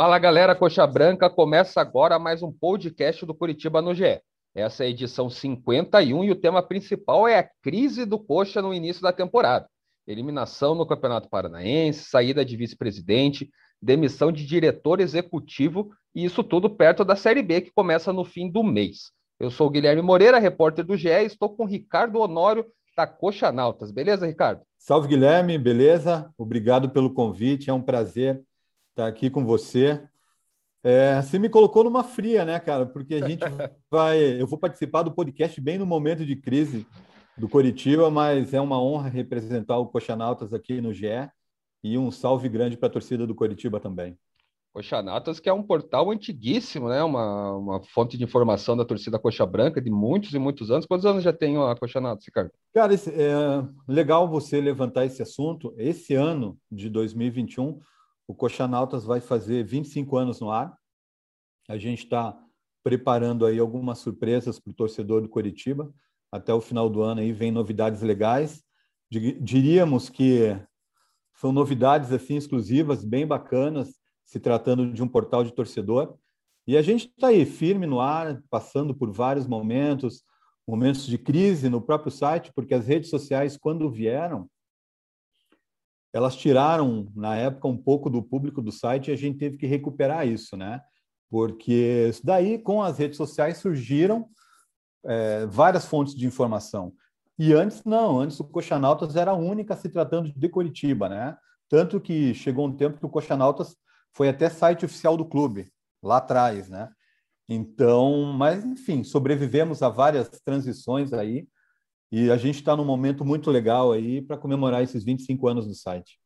Fala galera, Coxa Branca, começa agora mais um podcast do Curitiba no GE. Essa é a edição 51 e o tema principal é a crise do Coxa no início da temporada. Eliminação no Campeonato Paranaense, saída de vice-presidente, demissão de diretor executivo e isso tudo perto da Série B que começa no fim do mês. Eu sou o Guilherme Moreira, repórter do GE, e estou com o Ricardo Honório da Coxa Nautas. Beleza, Ricardo? Salve, Guilherme, beleza? Obrigado pelo convite, é um prazer estar aqui com você. É, você me colocou numa fria, né, cara? Porque a gente vai. Eu vou participar do podcast bem no momento de crise do Coritiba, mas é uma honra representar o Coxanautas aqui no GE e um salve grande para a torcida do Coritiba também. Coxanatas, que é um portal antiguíssimo, né? Uma, uma fonte de informação da torcida Coxa Branca de muitos e muitos anos. Quantos anos já tem a Coxanatas, Ricardo? Cara, esse, é legal você levantar esse assunto. Esse ano de 2021, o Coxanautas vai fazer 25 anos no ar. A gente está preparando aí algumas surpresas para o torcedor do Coritiba. Até o final do ano aí vem novidades legais. Diríamos que são novidades assim exclusivas, bem bacanas se tratando de um portal de torcedor. E a gente está aí, firme no ar, passando por vários momentos, momentos de crise no próprio site, porque as redes sociais, quando vieram, elas tiraram, na época, um pouco do público do site e a gente teve que recuperar isso, né? Porque daí, com as redes sociais, surgiram é, várias fontes de informação. E antes, não, antes o Coxanautas era a única se tratando de Curitiba, né? Tanto que chegou um tempo que o Coxanautas foi até site oficial do clube, lá atrás, né? Então, mas enfim, sobrevivemos a várias transições aí e a gente está num momento muito legal aí para comemorar esses 25 anos do site.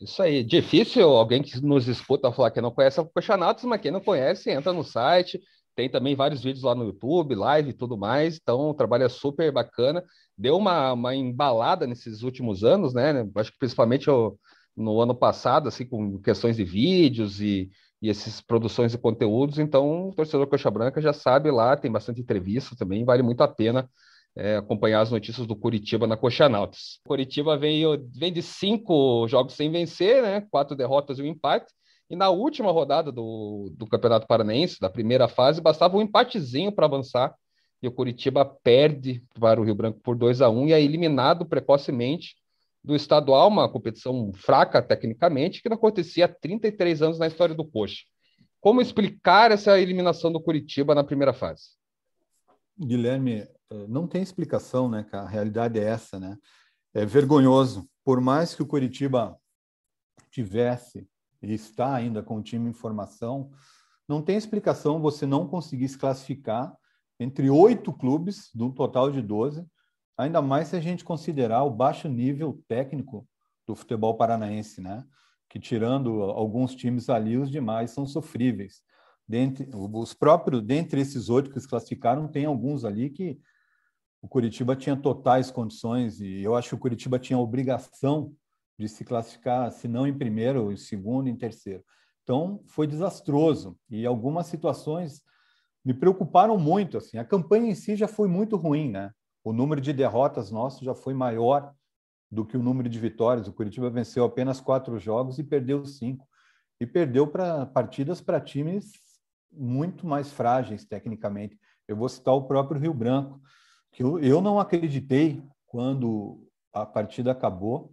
Isso aí, difícil alguém que nos escuta falar que não conhece a Coxanatos, mas quem não conhece, entra no site, tem também vários vídeos lá no YouTube, live e tudo mais, então o trabalho é super bacana. Deu uma, uma embalada nesses últimos anos, né? Acho que principalmente o, no ano passado, assim, com questões de vídeos e, e essas produções de conteúdos. Então, o torcedor Coxa Branca já sabe lá, tem bastante entrevista também, vale muito a pena é, acompanhar as notícias do Curitiba na Coxa Nautas. Curitiba vem, vem de cinco jogos sem vencer, né? Quatro derrotas e um empate. E na última rodada do, do Campeonato Paranaense, da primeira fase, bastava um empatezinho para avançar. E o Curitiba perde para o Rio Branco por 2 a 1 e é eliminado precocemente do estadual, uma competição fraca tecnicamente, que não acontecia há 33 anos na história do Coxa. Como explicar essa eliminação do Curitiba na primeira fase? Guilherme, não tem explicação, né, cara? A realidade é essa, né? É vergonhoso. Por mais que o Curitiba tivesse e está ainda com o time em formação, não tem explicação você não conseguir se classificar entre oito clubes, do total de 12, Ainda mais se a gente considerar o baixo nível técnico do futebol paranaense, né? Que tirando alguns times ali, os demais são sofríveis. Dentre, os próprios, dentre esses oito que se classificaram, tem alguns ali que o Curitiba tinha totais condições e eu acho que o Curitiba tinha obrigação de se classificar, se não em primeiro, em segundo, em terceiro. Então, foi desastroso e algumas situações me preocuparam muito. Assim, a campanha em si já foi muito ruim, né? o número de derrotas nosso já foi maior do que o número de vitórias. O Curitiba venceu apenas quatro jogos e perdeu cinco. E perdeu para partidas para times muito mais frágeis tecnicamente. Eu vou citar o próprio Rio Branco, eu, eu não acreditei quando a partida acabou.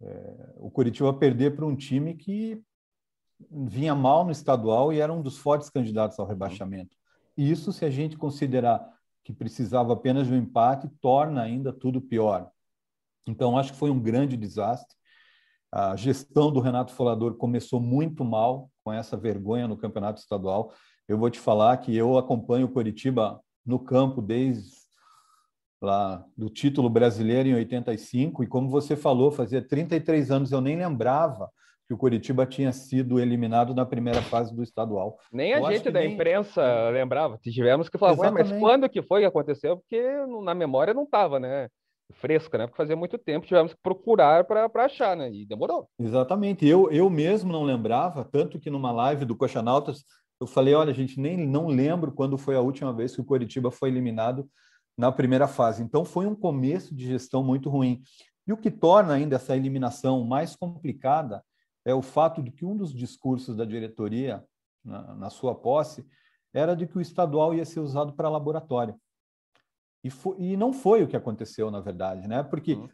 É, o Curitiba perder para um time que vinha mal no estadual e era um dos fortes candidatos ao rebaixamento. Isso se a gente considerar que precisava apenas de um empate, torna ainda tudo pior. Então, acho que foi um grande desastre. A gestão do Renato Folador começou muito mal com essa vergonha no campeonato estadual. Eu vou te falar que eu acompanho o Coritiba no campo desde lá do título brasileiro em 85 e como você falou, fazia 33 anos eu nem lembrava que o Curitiba tinha sido eliminado na primeira fase do estadual. Nem a Eu gente da nem... imprensa lembrava. Tivemos que falar, mas quando que foi que aconteceu? Porque na memória não estava, né? Fresca, né? Porque fazia muito tempo, tivemos que procurar para achar, né? E demorou. Exatamente. Eu, eu mesmo não lembrava, tanto que numa live do Coxanautas, eu falei, olha, gente, nem não lembro quando foi a última vez que o Curitiba foi eliminado na primeira fase. Então foi um começo de gestão muito ruim. E o que torna ainda essa eliminação mais complicada é o fato de que um dos discursos da diretoria, na, na sua posse, era de que o estadual ia ser usado para laboratório. E, foi, e, não foi o que aconteceu, na verdade, né? Porque uhum.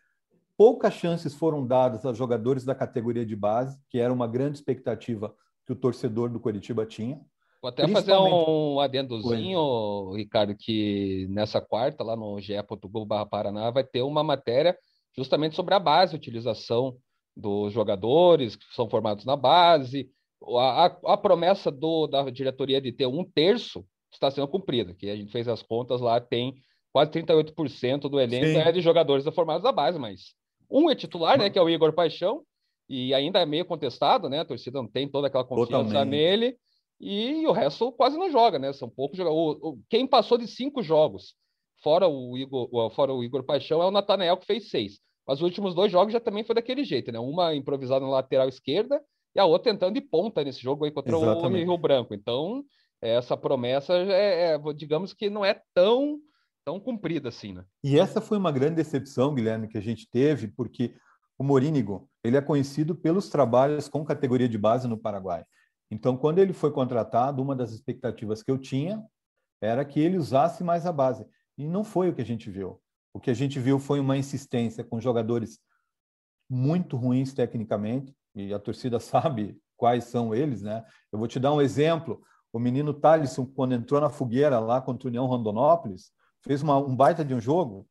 poucas chances foram dadas a jogadores da categoria de base, que era uma grande expectativa que o torcedor do Coritiba tinha. Vou até fazer um adendozinho, Ricardo, que nessa quarta, lá no ge.globo Paraná, vai ter uma matéria justamente sobre a base, a utilização dos jogadores que são formados na base. A, a, a promessa do, da diretoria de ter um terço está sendo cumprida, que a gente fez as contas lá, tem quase 38% do elenco é de jogadores formados na base, mas um é titular, né, que é o Igor Paixão, e ainda é meio contestado, né? A torcida não tem toda aquela confiança Totalmente. nele e o resto quase não joga, né? São poucos jogadores. Quem passou de cinco jogos, fora o Igor, fora o Igor Paixão, é o Natanael que fez seis. Mas os últimos dois jogos já também foi daquele jeito, né? Uma improvisada na lateral esquerda e a outra tentando de ponta nesse jogo aí contra Exatamente. o Rio Branco. Então, essa promessa, é, é, digamos que não é tão, tão cumprida assim, né? E essa foi uma grande decepção, Guilherme, que a gente teve, porque o Morínigo, ele é conhecido pelos trabalhos com categoria de base no Paraguai. Então, quando ele foi contratado, uma das expectativas que eu tinha era que ele usasse mais a base. E não foi o que a gente viu. O que a gente viu foi uma insistência com jogadores muito ruins tecnicamente, e a torcida sabe quais são eles, né? Eu vou te dar um exemplo. O menino Thalisson, quando entrou na fogueira lá contra o União Rondonópolis, fez uma, um baita de um jogo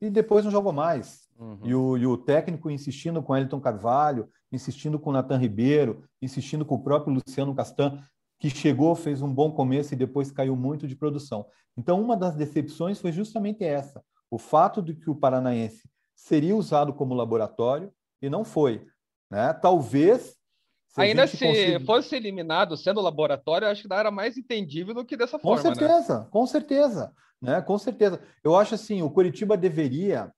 e depois não jogou mais. Uhum. E, o, e, o, técnico insistindo com Elton Carvalho, insistindo com o Natan Ribeiro, insistindo com o próprio Luciano Castan, que chegou, fez um bom começo e depois caiu muito de produção. Então, uma das decepções foi justamente essa: o fato de que o Paranaense seria usado como laboratório e não foi. Né? Talvez. Se Ainda se conseguir... fosse eliminado sendo laboratório, acho que era mais entendível do que dessa com forma. Com né? certeza, né? com certeza. Né? Com certeza. Eu acho assim, o Curitiba deveria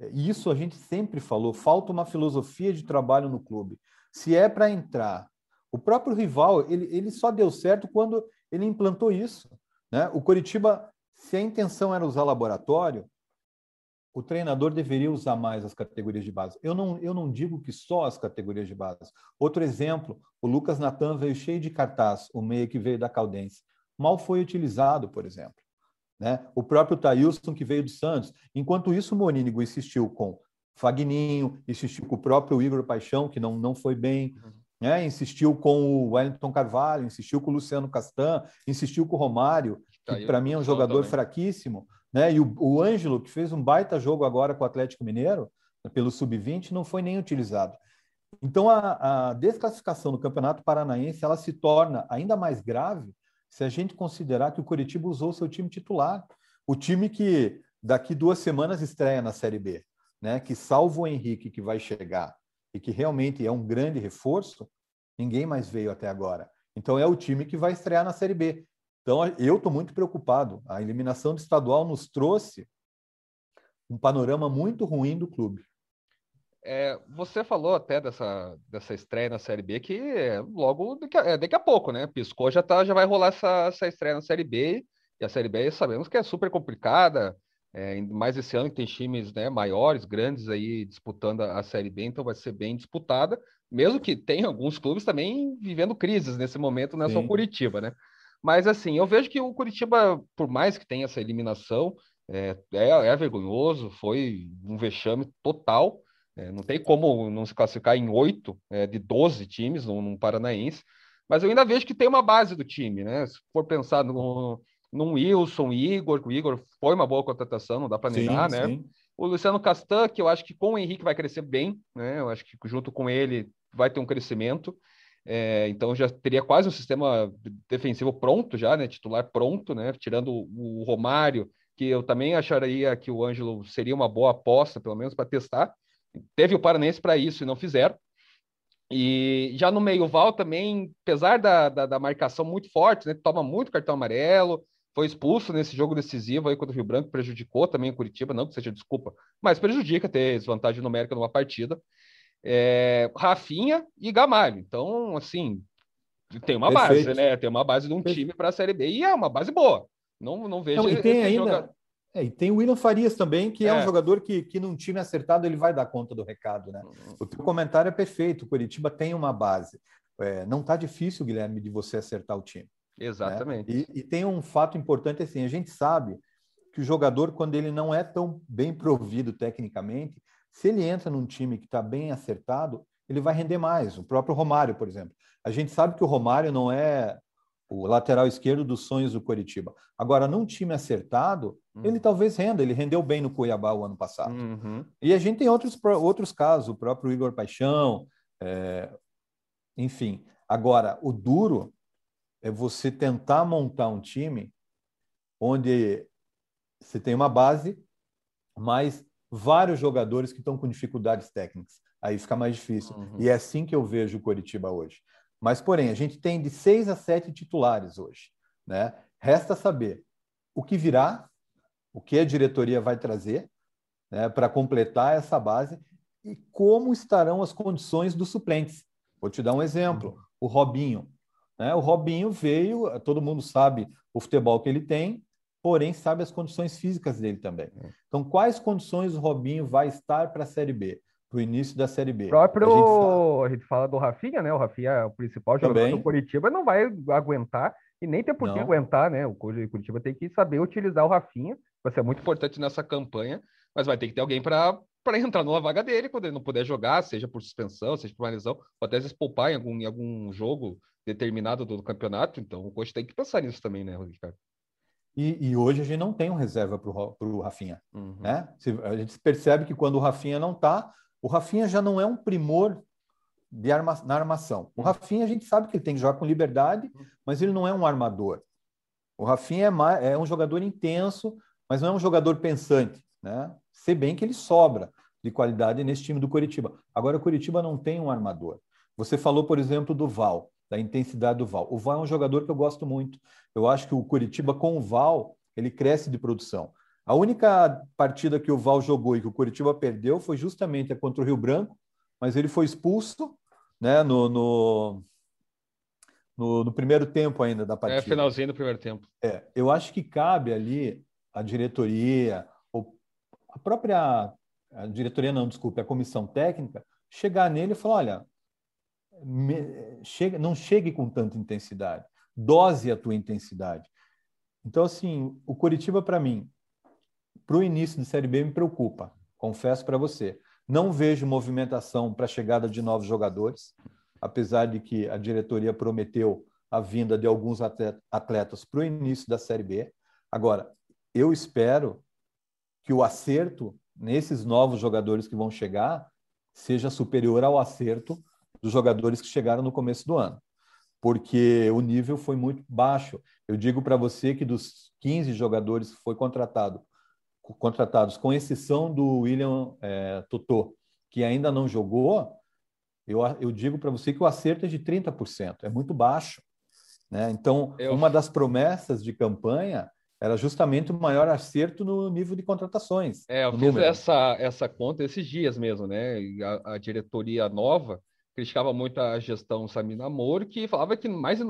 e isso a gente sempre falou, falta uma filosofia de trabalho no clube. Se é para entrar, o próprio rival, ele, ele só deu certo quando ele implantou isso. Né? O Coritiba, se a intenção era usar laboratório, o treinador deveria usar mais as categorias de base. Eu não, eu não digo que só as categorias de base. Outro exemplo, o Lucas Natan veio cheio de cartaz, o meio que veio da Caldense. Mal foi utilizado, por exemplo. Né? O próprio Thailson, que veio do Santos. Enquanto isso, o Monínigo insistiu com Fagninho, insistiu com o próprio Igor Paixão, que não, não foi bem, uhum. né? insistiu com o Wellington Carvalho, insistiu com o Luciano Castan, insistiu com o Romário, que para mim é um jogador também. fraquíssimo. Né? E o, o Ângelo, que fez um baita jogo agora com o Atlético Mineiro, pelo Sub-20, não foi nem utilizado. Então, a, a desclassificação do Campeonato Paranaense ela se torna ainda mais grave se a gente considerar que o Curitiba usou seu time titular, o time que daqui duas semanas estreia na Série B, né? Que salvo o Henrique que vai chegar e que realmente é um grande reforço, ninguém mais veio até agora. Então é o time que vai estrear na Série B. Então eu estou muito preocupado. A eliminação do estadual nos trouxe um panorama muito ruim do clube. É, você falou até dessa, dessa estreia na Série B que é logo daqui a, é, daqui a pouco, né? Piscou, já, tá, já vai rolar essa, essa estreia na Série B. E a Série B sabemos que é super complicada, é, mais esse ano que tem times né, maiores, grandes aí disputando a, a Série B, então vai ser bem disputada, mesmo que tem alguns clubes também vivendo crises nesse momento, não é só o Curitiba, né? Mas assim, eu vejo que o Curitiba, por mais que tenha essa eliminação, é, é, é vergonhoso, foi um vexame total. É, não tem como não se classificar em oito é, de 12 times no, no, Paranaense, mas eu ainda vejo que tem uma base do time, né? Se for pensar no, Wilson, Igor, o Igor foi uma boa contratação, não dá para negar, sim, né? Sim. O Luciano Castan, que eu acho que com o Henrique vai crescer bem, né? Eu acho que junto com ele vai ter um crescimento. É, então já teria quase um sistema defensivo pronto já, né? Titular pronto, né? Tirando o, o Romário, que eu também acharia que o Ângelo seria uma boa aposta, pelo menos para testar. Teve o Paranense para isso e não fizeram. E já no meio-val também, apesar da, da, da, marcação muito forte, né, toma muito cartão amarelo, foi expulso nesse jogo decisivo aí contra o Rio Branco, prejudicou também o Curitiba, não que seja desculpa, mas prejudica ter desvantagem numérica numa partida. É, Rafinha e Gamalho. Então, assim, tem uma Perfeito. base, né? Tem uma base de um time para a Série B e é uma base boa. Não, não vejo. Não, e tem ainda, jogar... É, e tem o William Farias também, que é, é um jogador que, que num time acertado ele vai dar conta do recado, né? Uhum. O teu comentário é perfeito. O Curitiba tem uma base. É, não está difícil, Guilherme, de você acertar o time. Né? Exatamente. Né? E, e, tem um fato importante assim: a gente sabe que o jogador, quando ele não é tão bem provido tecnicamente, se ele entra num time que está bem acertado, ele vai render mais. O próprio Romário, por exemplo. A gente sabe que o Romário não é o lateral esquerdo dos sonhos do Coritiba. Agora, num time acertado, uhum. ele talvez renda. Ele rendeu bem no Cuiabá o ano passado. Uhum. E a gente tem outros, outros casos, o próprio Igor Paixão, é... enfim. Agora, o duro é você tentar montar um time onde você tem uma base, mas vários jogadores que estão com dificuldades técnicas. Aí fica mais difícil. Uhum. E é assim que eu vejo o Coritiba hoje. Mas, porém, a gente tem de seis a sete titulares hoje. Né? Resta saber o que virá, o que a diretoria vai trazer né, para completar essa base e como estarão as condições dos suplentes. Vou te dar um exemplo: o Robinho. Né? O Robinho veio, todo mundo sabe o futebol que ele tem, porém sabe as condições físicas dele também. Então, quais condições o Robinho vai estar para a Série B? para o início da Série B. O próprio, a gente, a gente, fala do Rafinha, né? O Rafinha é o principal jogador Também. do Curitiba, não vai aguentar e nem tem por que aguentar, né? O Curitiba tem que saber utilizar o Rafinha, vai ser muito importante nessa campanha, mas vai ter que ter alguém para para entrar numa vaga dele quando ele não puder jogar, seja por suspensão, seja por uma lesão, ou até vezes poupar em algum, em algum jogo determinado do, do campeonato. Então o coach tem que pensar nisso também, né, Ricardo? E, e, hoje a gente não tem um reserva para o Rafinha. Uhum. Né? A gente percebe que quando o Rafinha não está, o Rafinha já não é um primor de arma, na armação. O hum. Rafinha a gente sabe que ele tem que jogar com liberdade, hum. mas ele não é um armador. O Rafinha é, mais, é um jogador intenso, mas não é um jogador pensante, né? Se bem que ele sobra de qualidade nesse time do Curitiba. Agora o Curitiba não tem um armador. Você falou, por exemplo, do Val, da intensidade do Val. O Val é um jogador que eu gosto muito. Eu acho que o Curitiba com o Val, ele cresce de produção. A única partida que o Val jogou e que o Curitiba perdeu foi justamente a contra o Rio Branco, mas ele foi expulso né, no, no, no, no primeiro tempo ainda da é, partida. É, finalzinho do primeiro tempo. É, eu acho que cabe ali a diretoria, ou a própria a diretoria, não, desculpe, a comissão técnica, chegar nele e falar: olha, me, chega, não chegue com tanta intensidade, dose a tua intensidade. Então, assim, o Curitiba, para mim, para o início de Série B me preocupa, confesso para você. Não vejo movimentação para a chegada de novos jogadores, apesar de que a diretoria prometeu a vinda de alguns atletas para o início da Série B. Agora, eu espero que o acerto nesses novos jogadores que vão chegar seja superior ao acerto dos jogadores que chegaram no começo do ano, porque o nível foi muito baixo. Eu digo para você que dos 15 jogadores que foi contratado contratados, com exceção do William é, Totô, que ainda não jogou, eu, eu digo para você que o acerto é de 30%, é muito baixo. Né? Então, eu... uma das promessas de campanha era justamente o maior acerto no nível de contratações. É, eu fiz número. essa, essa conta esses dias mesmo, né? A, a, diretoria nova criticava muito a gestão Samina Moro, que falava que mais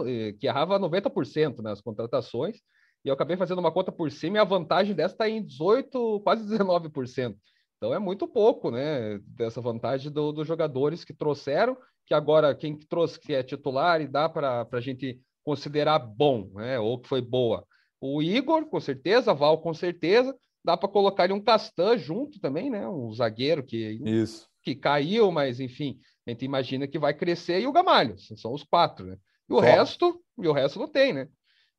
que errava 90% nas contratações, e eu acabei fazendo uma conta por cima e a vantagem dessa está em 18, quase 19%. Então é muito pouco, né? Dessa vantagem do, dos jogadores que trouxeram, que agora quem trouxe que é titular e dá para a gente considerar bom, né? Ou que foi boa. O Igor, com certeza, Val, com certeza. Dá para colocar ali um Castan junto também, né? Um zagueiro que, Isso. que caiu, mas enfim, a gente imagina que vai crescer, e o Gamalho, são os quatro, né? E o Só. resto, e o resto não tem, né?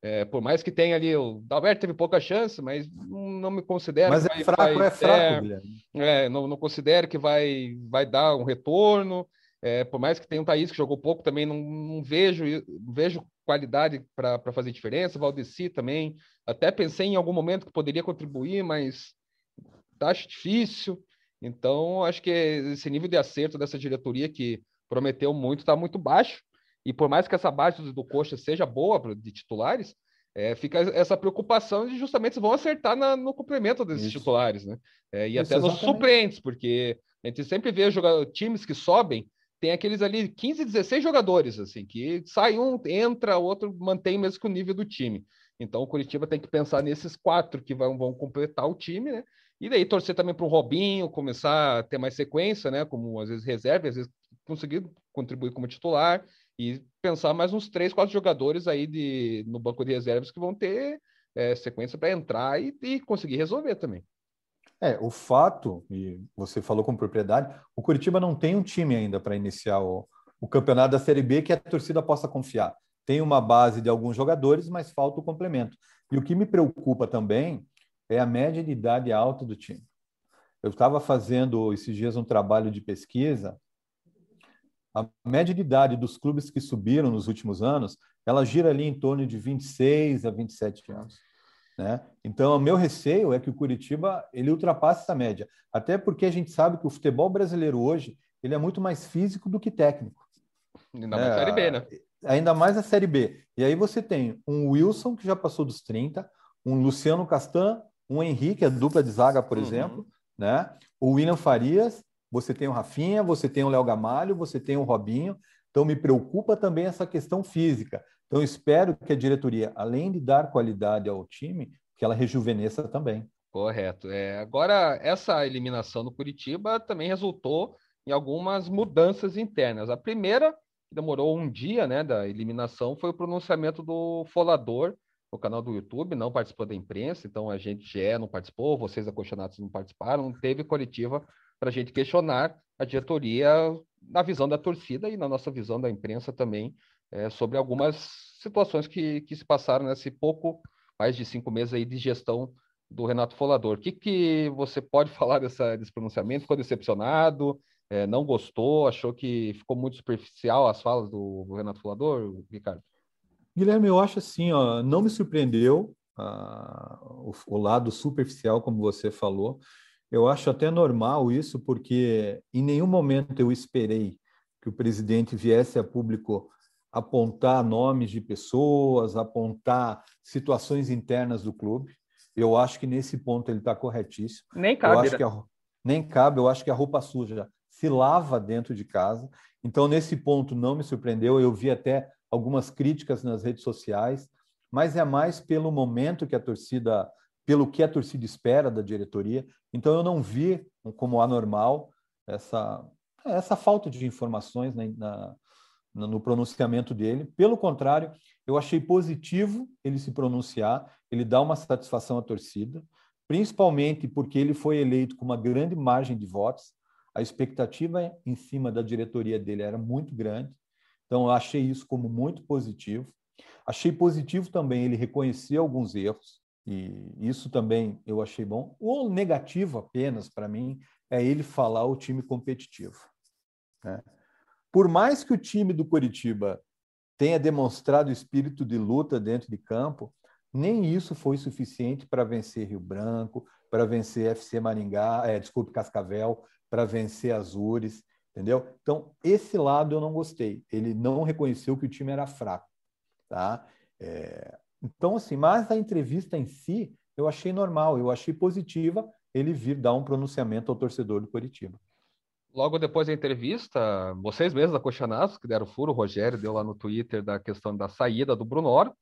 É, por mais que tenha ali, o Dalberto teve pouca chance, mas não me considero. Mas é fraco, vai, é fraco, é, não, não considero que vai, vai dar um retorno. É, por mais que tenha um Thaís que jogou pouco, também não, não vejo, vejo qualidade para fazer diferença. Valdeci também. Até pensei em algum momento que poderia contribuir, mas acho difícil. Então, acho que esse nível de acerto dessa diretoria que prometeu muito está muito baixo. E por mais que essa base do, Coxa seja boa de titulares, é, fica essa preocupação de justamente se vão acertar na, no complemento desses Isso. titulares, né? É, e Isso, até exatamente. nos suplentes, porque a gente sempre vê jogar, times que sobem, tem aqueles ali 15, 16 jogadores, assim, que sai um, entra, outro mantém mesmo que o nível do time. Então o Curitiba tem que pensar nesses quatro que vão, vão completar o time, né? E daí torcer também para o Robinho começar a ter mais sequência, né? Como às vezes reserva, às vezes conseguir contribuir como titular e pensar mais uns três, quatro jogadores aí de, no banco de reservas que vão ter é, sequência para entrar e, e conseguir resolver também. É, o fato, e você falou com propriedade, o Curitiba não tem um time ainda para iniciar o, o campeonato da Série B que a torcida possa confiar. Tem uma base de alguns jogadores, mas falta o complemento. E o que me preocupa também é a média de idade alta do time. Eu estava fazendo esses dias um trabalho de pesquisa. A média de idade dos clubes que subiram nos últimos anos, ela gira ali em torno de 26 a 27 anos. Né? Então, o meu receio é que o Curitiba ele ultrapasse essa média, até porque a gente sabe que o futebol brasileiro hoje ele é muito mais físico do que técnico. Ainda mais a Série B, né? Ainda mais a Série B. E aí você tem um Wilson que já passou dos 30, um Luciano Castan, um Henrique, a dupla de zaga, por uhum. exemplo, né? O William Farias, você tem o Rafinha, você tem o Léo Gamalho, você tem o Robinho. Então me preocupa também essa questão física. Então, espero que a diretoria, além de dar qualidade ao time, que ela rejuvenesça também. Correto. É, agora, essa eliminação do Curitiba também resultou em algumas mudanças internas. A primeira, que demorou um dia né, da eliminação, foi o pronunciamento do Folador no canal do YouTube, não participou da imprensa, então a gente já não participou, vocês acolchonados não participaram, não teve coletiva para a gente questionar a diretoria na visão da torcida e na nossa visão da imprensa também é, sobre algumas situações que, que se passaram nesse pouco mais de cinco meses aí de gestão do Renato Folador. O que, que você pode falar dessa, desse pronunciamento? Ficou decepcionado? É, não gostou? Achou que ficou muito superficial as falas do, do Renato Folador, Ricardo? Guilherme, eu acho assim, ó, não me surpreendeu uh, o, o, lado superficial, como você falou. Eu acho até normal isso, porque em nenhum momento eu esperei que o presidente viesse a público apontar nomes de pessoas, apontar situações internas do clube. Eu acho que nesse ponto ele está corretíssimo. Nem cabe. Eu acho né? que a, nem cabe, eu acho que a roupa suja se lava dentro de casa. Então, nesse ponto, não me surpreendeu. Eu vi até algumas críticas nas redes sociais, mas é mais pelo momento que a torcida, pelo que a torcida espera da diretoria. Então, eu não vi como anormal essa, essa falta de informações na, na no pronunciamento dele. Pelo contrário, eu achei positivo ele se pronunciar, ele dá uma satisfação à torcida, principalmente porque ele foi eleito com uma grande margem de votos. A expectativa em cima da diretoria dele era muito grande. Então, eu achei isso como muito positivo. Achei positivo também ele reconhecer alguns erros, e isso também eu achei bom. O negativo apenas, para mim, é ele falar o time competitivo. Né? Por mais que o time do Curitiba tenha demonstrado espírito de luta dentro de campo, nem isso foi suficiente para vencer Rio Branco, para vencer FC Maringá, é, desculpe, Cascavel, para vencer Azures, entendeu? Então, esse lado eu não gostei. Ele não reconheceu que o time era fraco, tá? É, então, assim, mas a entrevista em si eu achei normal, eu achei positiva ele vir dar um pronunciamento ao torcedor do Curitiba logo depois da entrevista, vocês mesmos da Coxanatos, que deram furo, o Rogério deu lá no Twitter da questão da saída do Brunoro,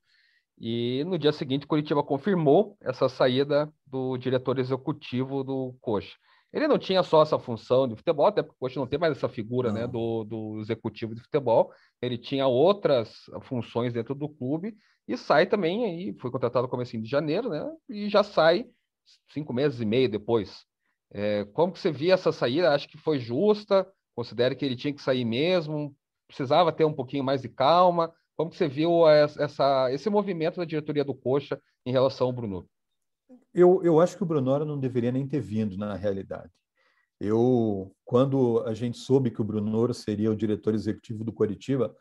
e no dia seguinte, Curitiba confirmou essa saída do diretor executivo do Coxa. Ele não tinha só essa função de futebol, até porque o Coxa não tem mais essa figura né, do, do executivo de futebol, ele tinha outras funções dentro do clube, e sai também aí, foi contratado no começo de janeiro, né, e já sai cinco meses e meio depois é, como que você via essa saída? Acho que foi justa? Considera que ele tinha que sair mesmo? Precisava ter um pouquinho mais de calma? Como que você viu essa, esse movimento da diretoria do Coxa em relação ao Bruno? Eu, eu acho que o Brunoro não deveria nem ter vindo, na realidade. Eu, quando a gente soube que o Brunoro seria o diretor executivo do Coritiba,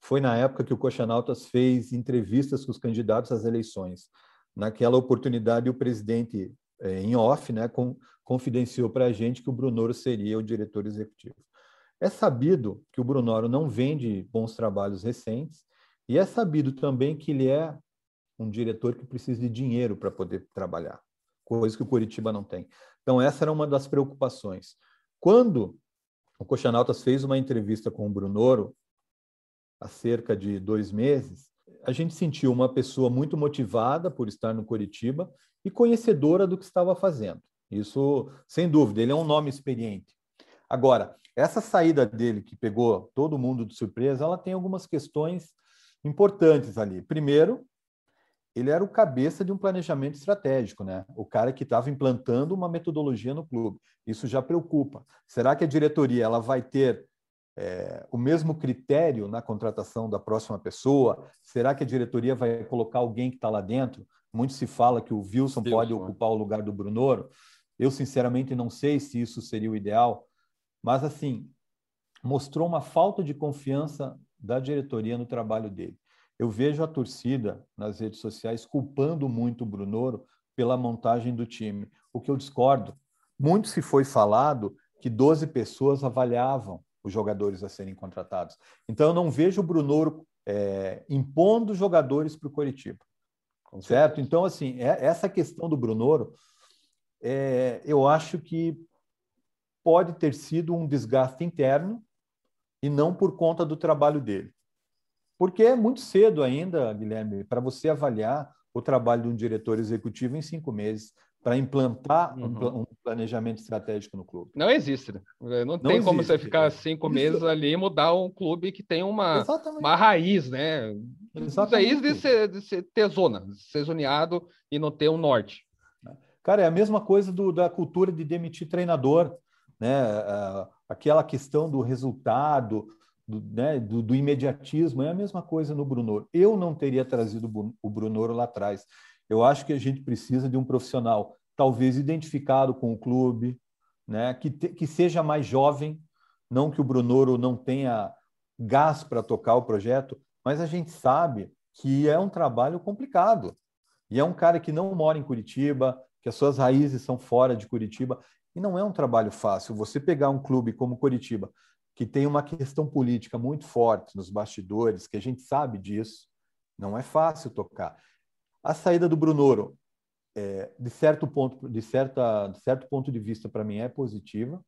foi na época que o Coxanautas fez entrevistas com os candidatos às eleições. Naquela oportunidade, o presidente em off, né, com, confidenciou para a gente que o Brunoro seria o diretor executivo. É sabido que o Brunoro não vende bons trabalhos recentes e é sabido também que ele é um diretor que precisa de dinheiro para poder trabalhar, coisa que o Curitiba não tem. Então, essa era uma das preocupações. Quando o Coxanautas fez uma entrevista com o Brunoro, há cerca de dois meses, a gente sentiu uma pessoa muito motivada por estar no Curitiba e conhecedora do que estava fazendo. Isso, sem dúvida, ele é um nome experiente. Agora, essa saída dele, que pegou todo mundo de surpresa, ela tem algumas questões importantes ali. Primeiro, ele era o cabeça de um planejamento estratégico, né? O cara que estava implantando uma metodologia no clube. Isso já preocupa. Será que a diretoria ela vai ter é, o mesmo critério na contratação da próxima pessoa? Será que a diretoria vai colocar alguém que está lá dentro? Muito se fala que o Wilson, pode ocupar o lugar do Brunoro. Eu, sinceramente, não sei se isso seria o ideal, mas, assim, mostrou uma falta de confiança da diretoria no trabalho dele. Eu vejo a torcida nas redes sociais culpando muito o Brunoro pela montagem do time, o que eu discordo. Muito se foi falado que 12 pessoas avaliavam os jogadores a serem contratados. Então, eu não vejo o Brunoro é, impondo jogadores para o Coritiba. Certo? Então, assim, é, essa questão do Brunoro, é, eu acho que pode ter sido um desgaste interno e não por conta do trabalho dele. Porque é muito cedo ainda, Guilherme, para você avaliar o trabalho de um diretor executivo em cinco meses para implantar uhum. um planejamento estratégico no clube. Não existe, né? Não, não tem existe, como você ficar cinco Isso. meses ali e mudar um clube que tem uma, uma raiz, né? Exatamente. Raiz de ser, de ser ter zona, de ser zoneado e não ter um norte. Cara, é a mesma coisa do, da cultura de demitir treinador, né? aquela questão do resultado, do, né, do, do, imediatismo, é a mesma coisa no Brunoro. Eu não teria trazido o Brunoro lá atrás. Eu acho que a gente precisa de um profissional, talvez identificado com o clube, né, que, te, que seja mais jovem, não que o Brunoro não tenha gás para tocar o projeto, mas a gente sabe que é um trabalho complicado. E é um cara que não mora em Curitiba, que as suas raízes são fora de Curitiba. E não é um trabalho fácil. Você pegar um clube como Curitiba, que tem uma questão política muito forte nos bastidores, que a gente sabe disso, não é fácil tocar. A saída do Brunoro, é, de certo ponto, de certa, de certo ponto de vista, para mim é positiva,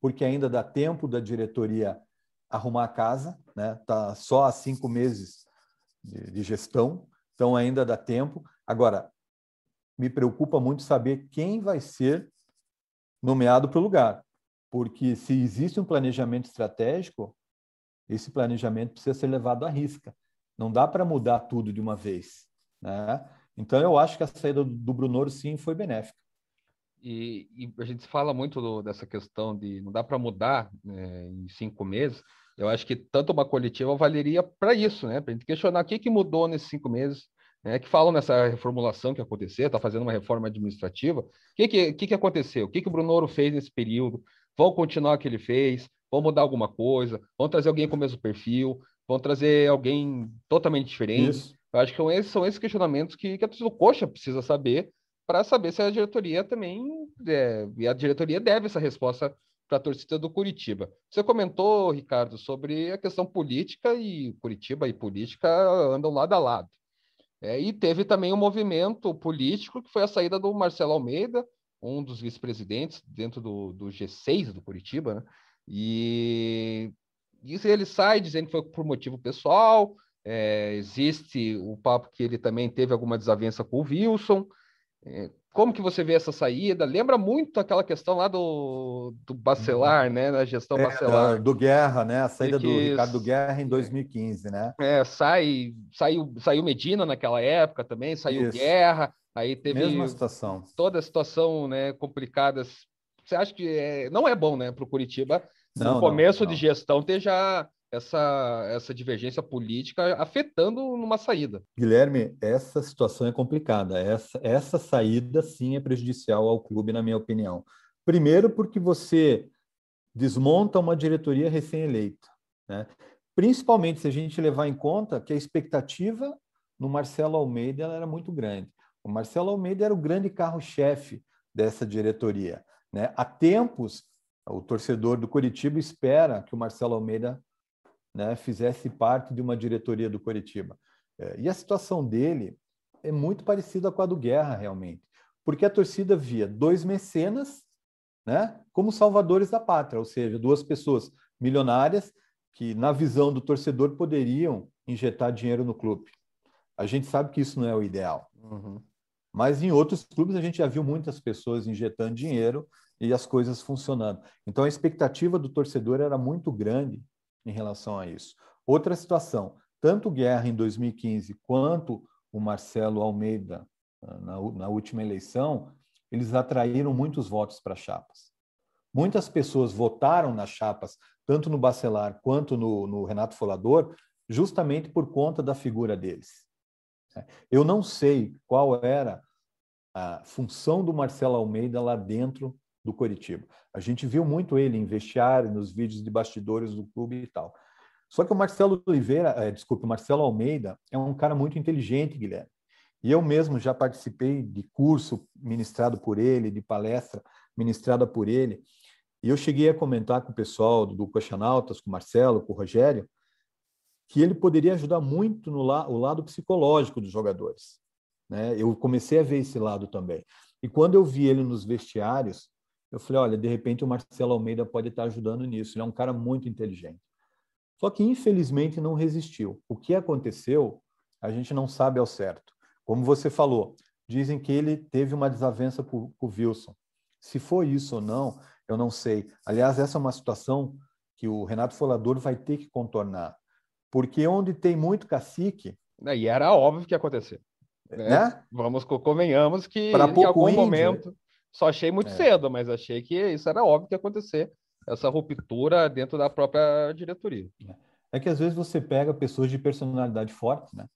porque ainda dá tempo da diretoria arrumar a casa, né? Tá só há cinco meses de, de gestão, então ainda dá tempo. Agora, me preocupa muito saber quem vai ser nomeado para o lugar. Porque se existe um planejamento estratégico, esse planejamento precisa ser levado à risca. Não dá para mudar tudo de uma vez. Né? Então, eu acho que a saída do Brunoro, sim, foi benéfica. E, e a gente fala muito do, dessa questão de não dá para mudar né, em cinco meses. Eu acho que tanto uma coletiva valeria para isso, né? Para a gente questionar o que, que mudou nesses cinco meses, né, que falam nessa reformulação que aconteceu, está fazendo uma reforma administrativa. O que, que, que, que aconteceu? O que, que o Brunoro fez nesse período? Vão continuar o que ele fez? Vão mudar alguma coisa? Vão trazer alguém com o mesmo perfil? Vão trazer alguém totalmente diferente? Isso. Eu acho que são esses, são esses questionamentos que, que a torcida Coxa precisa saber para saber se a diretoria também é, e a diretoria deve essa resposta para a torcida do Curitiba. Você comentou, Ricardo, sobre a questão política e Curitiba e política andam lado a lado. É, e teve também um movimento político que foi a saída do Marcelo Almeida, um dos vice-presidentes dentro do, do, G6 do Curitiba, né? E isso ele sai dizendo que foi por motivo pessoal. É, existe o papo que ele também teve alguma desavença com o Wilson. É, como que você vê essa saída? Lembra muito aquela questão lá do, do Bacelar, né? Da gestão é, Bacelar. Do Guerra, né? A saída que, do Ricardo Guerra em 2015, né? É, sai, saiu, saiu Medina naquela época também, saiu Isso. Guerra, aí teve Mesma situação. toda a situação né, complicada. Você acha que é, não é bom, né, para o Curitiba, não, no começo não, não. de gestão, ter já essa, essa divergência política afetando numa saída. Guilherme, essa situação é complicada. Essa, essa saída, sim, é prejudicial ao clube, na minha opinião. Primeiro, porque você desmonta uma diretoria recém-eleita. Né? Principalmente se a gente levar em conta que a expectativa no Marcelo Almeida era muito grande. O Marcelo Almeida era o grande carro-chefe dessa diretoria. Né? Há tempos, o torcedor do Curitiba espera que o Marcelo Almeida né, fizesse parte de uma diretoria do Coritiba. É, e a situação dele é muito parecida com a do Guerra, realmente, porque a torcida via dois mecenas né, como salvadores da pátria, ou seja, duas pessoas milionárias que, na visão do torcedor, poderiam injetar dinheiro no clube. A gente sabe que isso não é o ideal. Uhum. Mas em outros clubes a gente já viu muitas pessoas injetando dinheiro e as coisas funcionando. Então a expectativa do torcedor era muito grande em relação a isso. Outra situação, tanto Guerra em 2015 quanto o Marcelo Almeida ah, na, na última eleição, eles atraíram muitos votos para chapas. Muitas pessoas votaram nas chapas, tanto no Bacelar quanto no, no Renato Folador, justamente por conta da figura deles. Eu não sei qual era a função do Marcelo Almeida lá dentro do Coritiba. A gente viu muito ele em vestiário, nos vídeos de bastidores do clube e tal. Só que o Marcelo Oliveira, é, desculpe, o Marcelo Almeida é um cara muito inteligente, Guilherme. E eu mesmo já participei de curso ministrado por ele, de palestra ministrada por ele. E eu cheguei a comentar com o pessoal do Coxanautas, com o Marcelo, com o Rogério, que ele poderia ajudar muito no la o lado psicológico dos jogadores. Né? Eu comecei a ver esse lado também. E quando eu vi ele nos vestiários, eu falei, olha, de repente o Marcelo Almeida pode estar ajudando nisso. Ele é um cara muito inteligente. Só que infelizmente não resistiu. O que aconteceu, a gente não sabe ao certo. Como você falou, dizem que ele teve uma desavença com o Wilson. Se foi isso ou não, eu não sei. Aliás, essa é uma situação que o Renato Folador vai ter que contornar. Porque onde tem muito cacique. Né, e era óbvio que ia acontecer. Né? né? Vamos, convenhamos que pra em algum índio, momento. Só achei muito é. cedo, mas achei que isso era óbvio que ia acontecer. Essa ruptura dentro da própria diretoria. É que às vezes você pega pessoas de personalidade forte, né?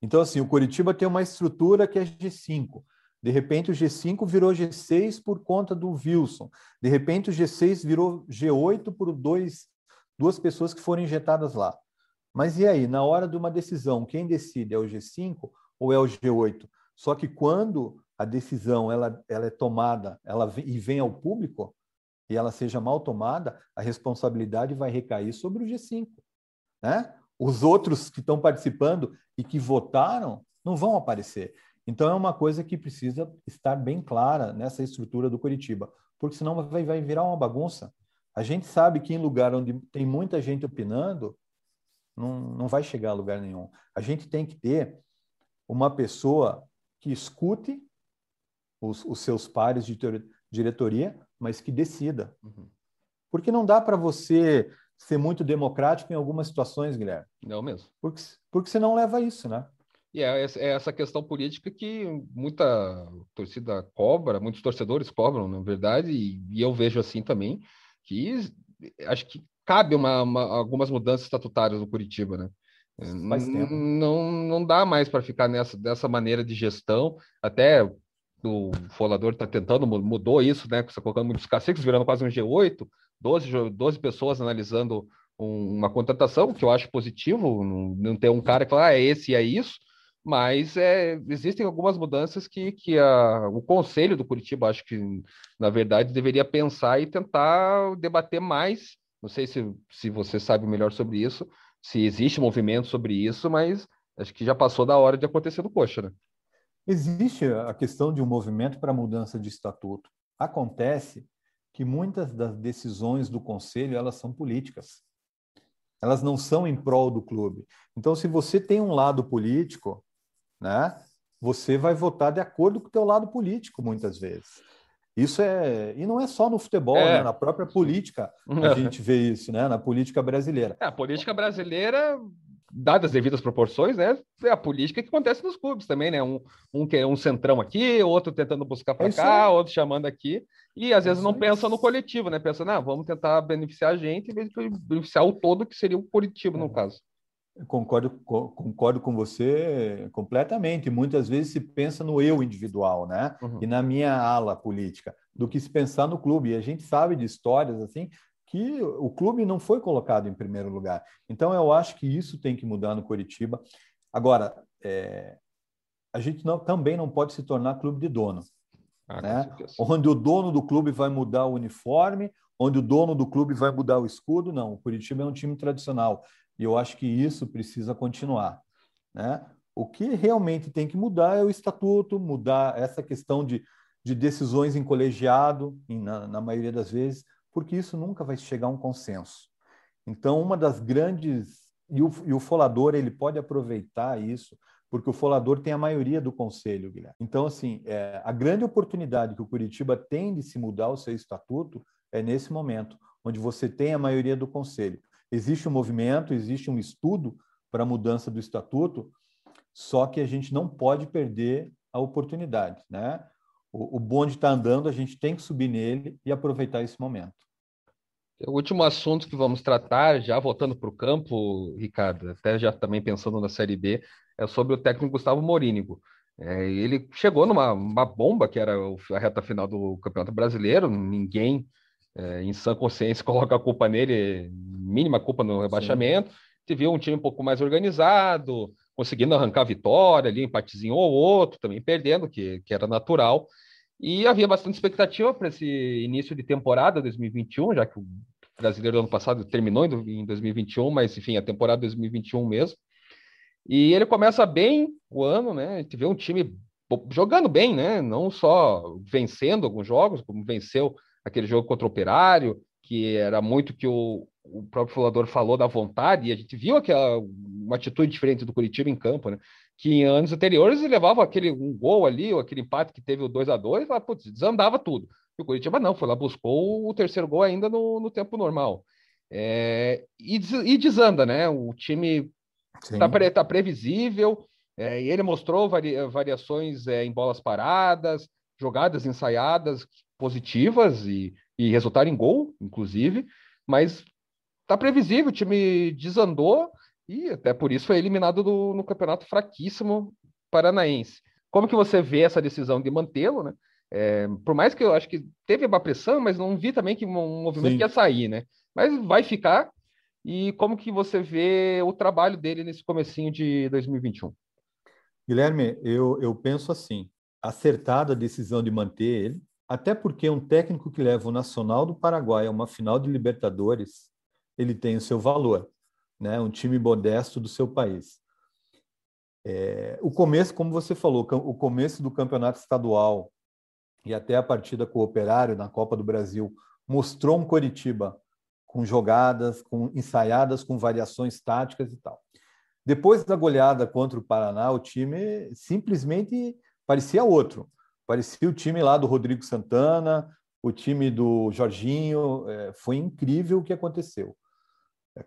Então, assim, o Curitiba tem uma estrutura que é G5. De repente, o G5 virou G6 por conta do Wilson. De repente, o G6 virou G8 por dois, duas pessoas que foram injetadas lá. Mas e aí, na hora de uma decisão, quem decide é o G5 ou é o G8? Só que quando a decisão ela, ela é tomada ela e vem ao público e ela seja mal tomada, a responsabilidade vai recair sobre o G5. Né? Os outros que estão participando e que votaram não vão aparecer. Então é uma coisa que precisa estar bem clara nessa estrutura do Curitiba, porque senão vai, vai virar uma bagunça. A gente sabe que em lugar onde tem muita gente opinando, não, não vai chegar a lugar nenhum. A gente tem que ter uma pessoa que escute os, os seus pares de diretoria, mas que decida. Uhum. Porque não dá para você ser muito democrático em algumas situações, Guilherme. Não mesmo. Porque, porque você não leva isso, né? E é, é essa questão política que muita torcida cobra, muitos torcedores cobram, na verdade, e, eu vejo assim também, que acho que cabe uma, uma, algumas mudanças estatutárias no Curitiba, né? Tempo. Não, não dá mais para ficar nessa dessa maneira de gestão. Até o Folador está tentando, mudou isso, né? Você colocando muitos caciques, virando quase um G8, 12, 12 pessoas analisando um, uma contratação, que eu acho positivo, não, não ter um cara que fala, ah, é esse e é isso, mas é, existem algumas mudanças que, que a, o conselho do Curitiba, acho que, na verdade, deveria pensar e tentar debater mais não sei se, se você sabe melhor sobre isso, se existe movimento sobre isso, mas acho que já passou da hora de acontecer no Coxa, né? Existe a questão de um movimento para mudança de estatuto. Acontece que muitas das decisões do conselho elas são políticas. Elas não são em prol do clube. Então, se você tem um lado político, né, você vai votar de acordo com o teu lado político muitas vezes. Isso é. E não é só no futebol, é. né? na própria política a gente vê isso, né? Na política brasileira. É, a política brasileira, dadas as devidas proporções, né? É a política que acontece nos clubes também, né? Um, um, um centrão aqui, outro tentando buscar para é cá, aí. outro chamando aqui. E às vezes não pensa no coletivo, né? Pensa, não, vamos tentar beneficiar a gente em vez de beneficiar o todo, que seria o coletivo, no é. caso. Concordo, concordo com você completamente. Muitas vezes se pensa no eu individual, né? Uhum. E na minha ala política, do que se pensar no clube. E a gente sabe de histórias assim que o clube não foi colocado em primeiro lugar. Então eu acho que isso tem que mudar no Curitiba. Agora, é, a gente não, também não pode se tornar clube de dono, ah, né? Onde o dono do clube vai mudar o uniforme, onde o dono do clube vai mudar o escudo. Não, o Curitiba é um time tradicional. E eu acho que isso precisa continuar. Né? O que realmente tem que mudar é o estatuto, mudar essa questão de, de decisões em colegiado, na, na maioria das vezes, porque isso nunca vai chegar a um consenso. Então, uma das grandes. E o, e o Folador ele pode aproveitar isso porque o Folador tem a maioria do conselho, Guilherme. Então, assim, é, a grande oportunidade que o Curitiba tem de se mudar o seu estatuto é nesse momento, onde você tem a maioria do conselho. Existe um movimento, existe um estudo para a mudança do estatuto, só que a gente não pode perder a oportunidade, né? O, o bonde está andando, a gente tem que subir nele e aproveitar esse momento. O último assunto que vamos tratar, já voltando para o campo, Ricardo, até já também pensando na Série B, é sobre o técnico Gustavo Morínigo. É, ele chegou numa bomba, que era a reta final do Campeonato Brasileiro, ninguém é, em sã consciência coloca a culpa nele, mínima culpa no rebaixamento. Sim. viu um time um pouco mais organizado, conseguindo arrancar vitória ali, empatezinho ou outro, também perdendo, que, que era natural. E havia bastante expectativa para esse início de temporada 2021, já que o brasileiro do ano passado terminou em 2021, mas enfim, a temporada 2021 mesmo. E ele começa bem o ano, né? A gente vê um time jogando bem, né? Não só vencendo alguns jogos, como venceu aquele jogo contra o Operário, que era muito que o, o próprio falador falou da vontade, e a gente viu aquela uma atitude diferente do Curitiba em campo, né? que em anos anteriores ele levava aquele um gol ali, ou aquele empate que teve o 2 a 2 lá, putz, desandava tudo. E o Curitiba não, foi lá, buscou o terceiro gol ainda no, no tempo normal. É, e, e, desanda, né? O time está tá previsível, é, e ele mostrou vari, variações é, em bolas paradas, jogadas ensaiadas positivas e, e resultaram em gol, inclusive, mas tá previsível, o time desandou e até por isso foi eliminado do, no campeonato fraquíssimo paranaense. Como que você vê essa decisão de mantê-lo, né? É, por mais que eu acho que teve uma pressão, mas não vi também que um movimento Sim. ia sair, né? Mas vai ficar. E como que você vê o trabalho dele nesse comecinho de 2021? Guilherme, eu, eu penso assim, acertada a decisão de manter ele, até porque um técnico que leva o Nacional do Paraguai a uma final de Libertadores, ele tem o seu valor né? um time modesto do seu país. É, o começo, como você falou, o começo do campeonato estadual e até a partida com o Operário na Copa do Brasil mostrou um Coritiba com jogadas, com ensaiadas, com variações táticas e tal. Depois da goleada contra o Paraná, o time simplesmente parecia outro. Parecia o time lá do Rodrigo Santana, o time do Jorginho. É, foi incrível o que aconteceu.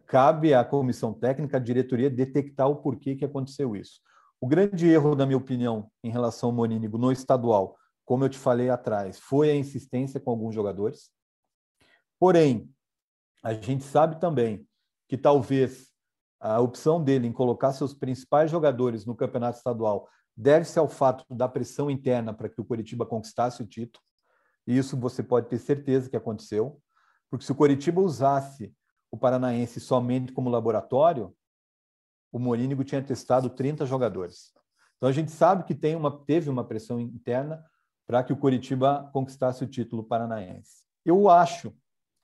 Cabe à comissão técnica, à diretoria, detectar o porquê que aconteceu isso. O grande erro, na minha opinião, em relação ao Monínigo no estadual, como eu te falei atrás, foi a insistência com alguns jogadores. Porém, a gente sabe também que talvez a opção dele em colocar seus principais jogadores no campeonato estadual deve-se ao fato da pressão interna para que o Coritiba conquistasse o título. E isso você pode ter certeza que aconteceu, porque se o Coritiba usasse o Paranaense somente como laboratório, o Morínigo tinha testado 30 jogadores. Então a gente sabe que tem uma, teve uma pressão interna para que o Coritiba conquistasse o título paranaense. Eu acho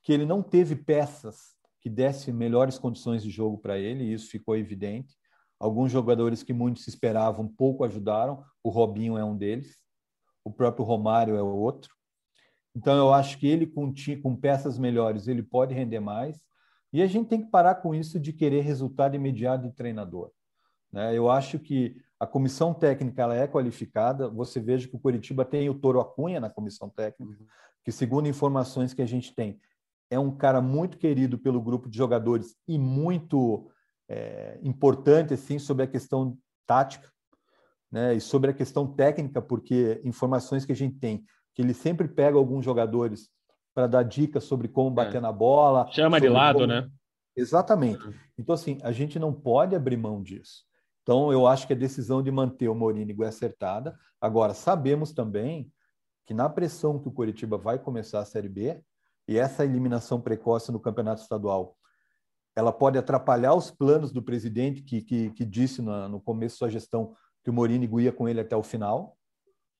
que ele não teve peças que dessem melhores condições de jogo para ele, e isso ficou evidente. Alguns jogadores que muitos esperavam pouco ajudaram, o Robinho é um deles, o próprio Romário é outro. Então eu acho que ele com, com peças melhores ele pode render mais e a gente tem que parar com isso de querer resultado imediato de treinador. Né? Eu acho que a comissão técnica ela é qualificada. Você veja que o Curitiba tem o Toro Acunha na comissão técnica, uhum. que, segundo informações que a gente tem, é um cara muito querido pelo grupo de jogadores e muito é, importante assim sobre a questão tática né? e sobre a questão técnica, porque informações que a gente tem que ele sempre pega alguns jogadores para dar dicas sobre como bater é. na bola. Chama de lado, como... né? Exatamente. Uhum. Então, assim, a gente não pode abrir mão disso. Então, eu acho que a decisão de manter o Morínigo é acertada. Agora, sabemos também que na pressão que o Curitiba vai começar a Série B, e essa eliminação precoce no campeonato estadual, ela pode atrapalhar os planos do presidente, que, que, que disse no, no começo da sua gestão que o Morínigo ia com ele até o final.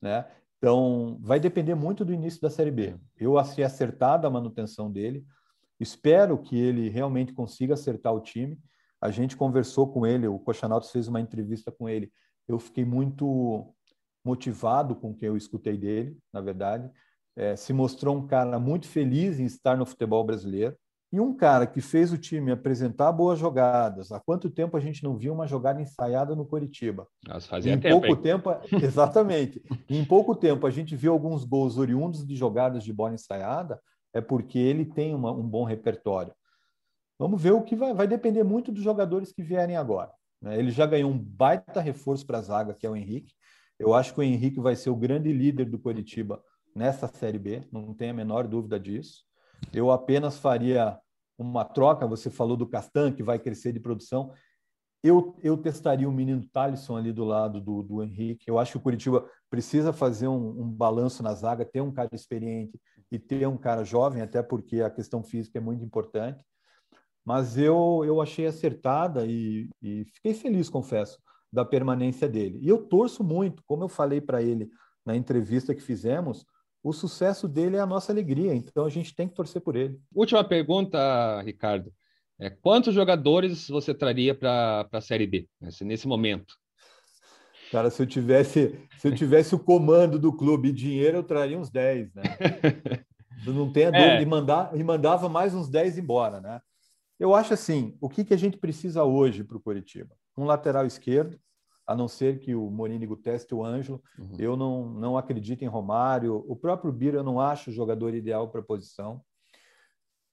Né? Então, vai depender muito do início da Série B. Eu achei acertada a manutenção dele. Espero que ele realmente consiga acertar o time. A gente conversou com ele, o Cochanalto fez uma entrevista com ele. Eu fiquei muito motivado com o que eu escutei dele, na verdade. É, se mostrou um cara muito feliz em estar no futebol brasileiro. E um cara que fez o time apresentar boas jogadas, há quanto tempo a gente não viu uma jogada ensaiada no Coritiba? Nós fazia em tempo, pouco tempo, exatamente. em pouco tempo a gente viu alguns gols oriundos de jogadas de bola ensaiada, é porque ele tem uma, um bom repertório. Vamos ver o que vai, vai depender muito dos jogadores que vierem agora. Né? Ele já ganhou um baita reforço para a zaga, que é o Henrique. Eu acho que o Henrique vai ser o grande líder do Coritiba nessa Série B, não tenho a menor dúvida disso. Eu apenas faria uma troca, você falou do Castan, que vai crescer de produção. Eu, eu testaria o menino Talisson ali do lado do, do Henrique. Eu acho que o Curitiba precisa fazer um, um balanço na zaga, ter um cara experiente e ter um cara jovem, até porque a questão física é muito importante. Mas eu, eu achei acertada e, e fiquei feliz, confesso, da permanência dele. E eu torço muito, como eu falei para ele na entrevista que fizemos, o sucesso dele é a nossa alegria, então a gente tem que torcer por ele. Última pergunta, Ricardo. É, quantos jogadores você traria para a Série B nesse, nesse momento? Cara, se eu tivesse, se eu tivesse o comando do clube e dinheiro, eu traria uns 10, né? Não tenha dúvida, é. e, mandar, e mandava mais uns 10 embora, né? Eu acho assim, o que, que a gente precisa hoje para o Curitiba? Um lateral esquerdo, a não ser que o Morínigo teste o Ângelo. Uhum. Eu não, não acredito em Romário. O próprio Bira eu não acho o jogador ideal para a posição.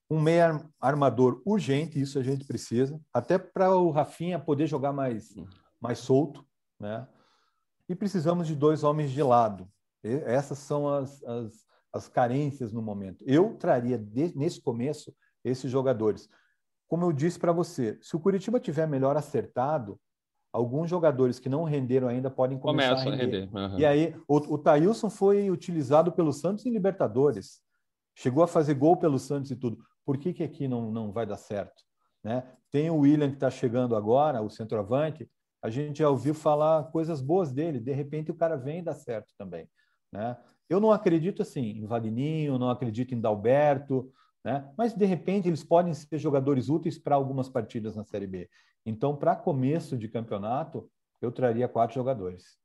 Um meia armador urgente, isso a gente precisa, até para o Rafinha poder jogar mais, uhum. mais solto, né? E precisamos de dois homens de lado. E essas são as, as, as carências no momento. Eu traria, de, nesse começo, esses jogadores. Como eu disse para você, se o Curitiba tiver melhor acertado, alguns jogadores que não renderam ainda podem começar Começam a render. A render. Uhum. E aí, o, o Thailson foi utilizado pelo Santos em Libertadores. Chegou a fazer gol pelo Santos e tudo. Por que, que aqui não, não vai dar certo? Né? Tem o William que está chegando agora, o centroavante. A gente já ouviu falar coisas boas dele. De repente, o cara vem e dá certo também. Né? Eu não acredito assim em Vagninho, não acredito em Dalberto, né? mas de repente eles podem ser jogadores úteis para algumas partidas na Série B. Então, para começo de campeonato, eu traria quatro jogadores.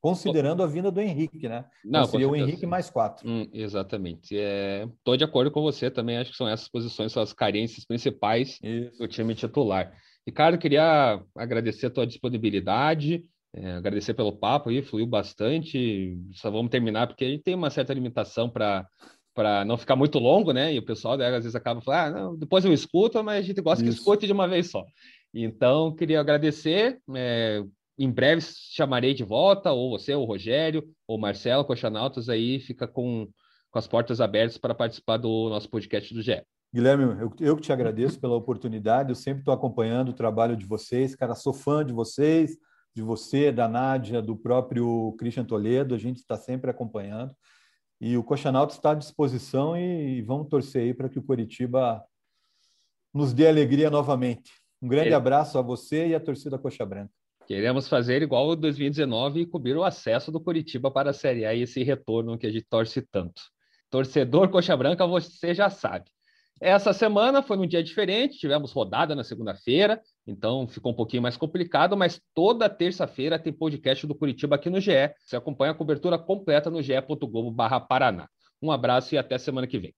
Considerando a vinda do Henrique, né? Não, seria o Henrique mais quatro. Hum, exatamente. Estou é, de acordo com você também. Acho que são essas posições, são as carências principais Isso. do time titular. Ricardo, queria agradecer a tua disponibilidade, é, agradecer pelo papo aí, fluiu bastante. Só vamos terminar, porque a gente tem uma certa limitação para para não ficar muito longo, né? E o pessoal né, às vezes acaba falando, ah, não, depois eu escuto, mas a gente gosta Isso. que escute de uma vez só. Então, queria agradecer. É, em breve chamarei de volta, ou você, ou o Rogério, ou o Marcelo, Coxanautas, aí fica com, com as portas abertas para participar do nosso podcast do GE. Guilherme, eu, eu que te agradeço pela oportunidade, eu sempre estou acompanhando o trabalho de vocês, cara, sou fã de vocês, de você, da Nádia, do próprio Christian Toledo, a gente está sempre acompanhando. E o Coxanalto está à disposição e vamos torcer aí para que o Coritiba nos dê alegria novamente. Um grande é. abraço a você e à torcida Coxa Branca. Queremos fazer igual o 2019 e cobrir o acesso do Coritiba para a Série A e esse retorno que a gente torce tanto. Torcedor Coxa Branca, você já sabe. Essa semana foi um dia diferente, tivemos rodada na segunda-feira, então ficou um pouquinho mais complicado, mas toda terça-feira tem podcast do Curitiba aqui no GE. Você acompanha a cobertura completa no ge.globo/paraná. Um abraço e até semana que vem.